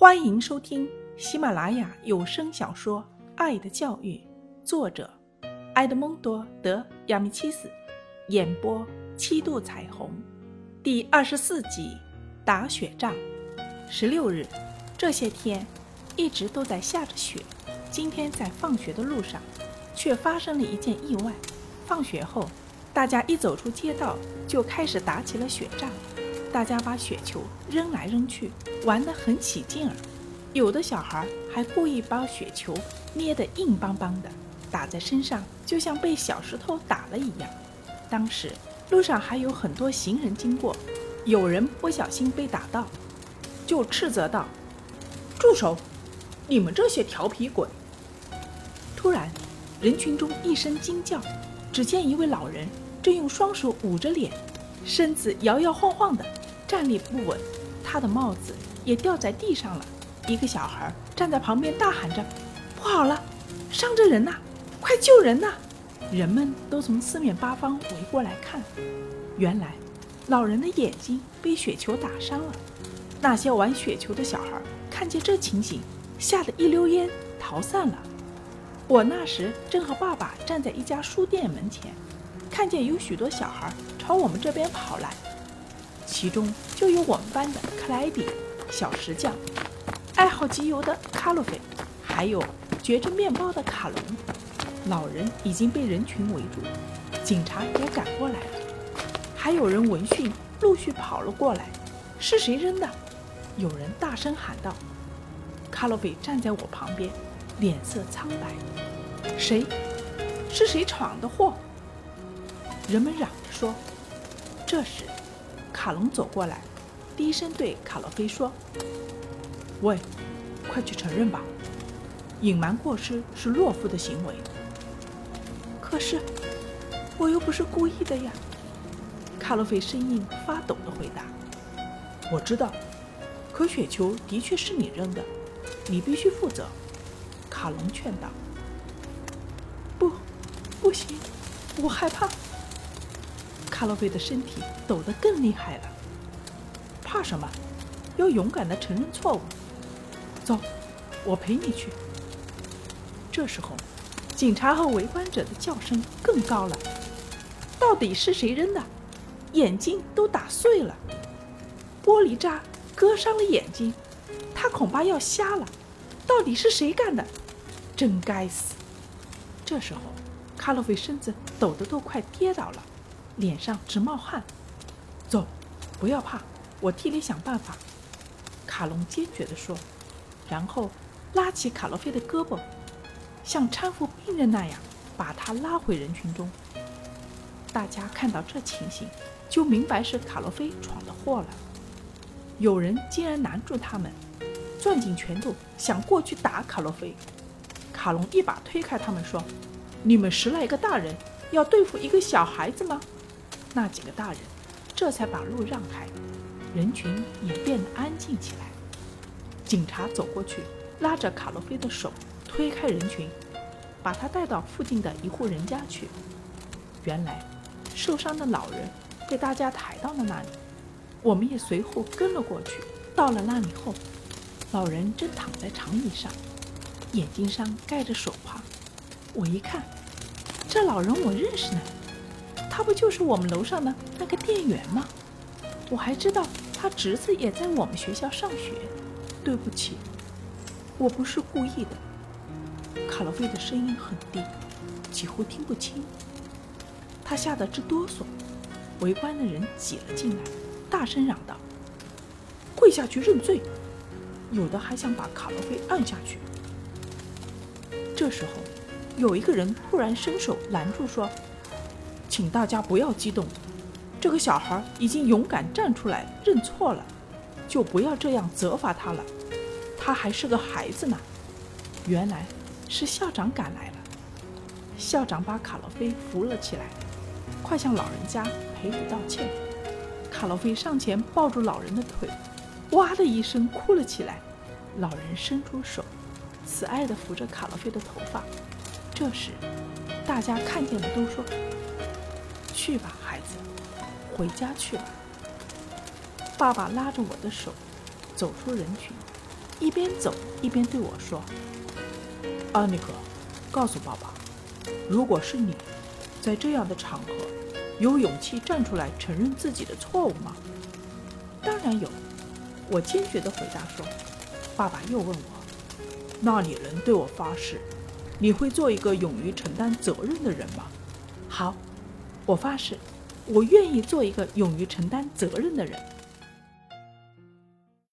欢迎收听喜马拉雅有声小说《爱的教育》，作者埃德蒙多·德亚米契斯，演播七度彩虹，第二十四集打雪仗。十六日，这些天一直都在下着雪。今天在放学的路上，却发生了一件意外。放学后，大家一走出街道，就开始打起了雪仗。大家把雪球扔来扔去，玩得很起劲儿。有的小孩还故意把雪球捏得硬邦邦的，打在身上就像被小石头打了一样。当时路上还有很多行人经过，有人不小心被打到，就斥责道：“住手！你们这些调皮鬼！”突然，人群中一声惊叫，只见一位老人正用双手捂着脸，身子摇摇晃晃的。站立不稳，他的帽子也掉在地上了。一个小孩站在旁边大喊着：“不好了，伤着人呐！快救人呐！”人们都从四面八方围过来看。原来，老人的眼睛被雪球打伤了。那些玩雪球的小孩看见这情形，吓得一溜烟逃散了。我那时正和爸爸站在一家书店门前，看见有许多小孩朝我们这边跑来。其中就有我们班的克莱比、小石匠，爱好集邮的卡洛菲，还有嚼着面包的卡隆。老人已经被人群围住，警察也赶过来了，还有人闻讯陆续跑了过来。是谁扔的？有人大声喊道。卡洛菲站在我旁边，脸色苍白。谁？是谁闯的祸？人们嚷着说。这时。卡隆走过来，低声对卡洛菲说：“喂，快去承认吧，隐瞒过失是懦夫的行为。”可是我又不是故意的呀！卡洛菲声音发抖的回答：“我知道，可雪球的确是你扔的，你必须负责。”卡隆劝道：“不，不行，我害怕。”卡洛菲的身体抖得更厉害了。怕什么？要勇敢地承认错误。走，我陪你去。这时候，警察和围观者的叫声更高了。到底是谁扔的？眼睛都打碎了，玻璃渣割伤了眼睛，他恐怕要瞎了。到底是谁干的？真该死！这时候，卡洛菲身子抖得都快跌倒了。脸上直冒汗，走，不要怕，我替你想办法。”卡隆坚决地说，然后拉起卡洛菲的胳膊，像搀扶病人那样把他拉回人群中。大家看到这情形，就明白是卡洛菲闯的祸了。有人竟然拦住他们，攥紧拳头想过去打卡洛菲。卡隆一把推开他们，说：“你们十来个大人要对付一个小孩子吗？”那几个大人这才把路让开，人群也变得安静起来。警察走过去，拉着卡洛菲的手，推开人群，把他带到附近的一户人家去。原来，受伤的老人被大家抬到了那里，我们也随后跟了过去。到了那里后，老人正躺在长椅上，眼睛上盖着手帕。我一看，这老人我认识呢。他不就是我们楼上的那个店员吗？我还知道他侄子也在我们学校上学。对不起，我不是故意的。卡洛菲的声音很低，几乎听不清。他吓得直哆嗦。围观的人挤了进来，大声嚷道：“跪下去认罪！”有的还想把卡洛菲按下去。这时候，有一个人突然伸手拦住，说。请大家不要激动，这个小孩已经勇敢站出来认错了，就不要这样责罚他了。他还是个孩子呢。原来是校长赶来了，校长把卡洛菲扶了起来，快向老人家赔礼道歉。卡洛菲上前抱住老人的腿，哇的一声哭了起来。老人伸出手，慈爱地抚着卡洛菲的头发。这时，大家看见了，都说。去吧，孩子，回家去吧。爸爸拉着我的手走出人群，一边走一边对我说：“安妮克，告诉爸爸，如果是你，在这样的场合，有勇气站出来承认自己的错误吗？”“当然有。”我坚决地回答说。爸爸又问我：“那你能对我发誓，你会做一个勇于承担责任的人吗？”“好，我发誓，我愿意做一个勇于承担责任的人。”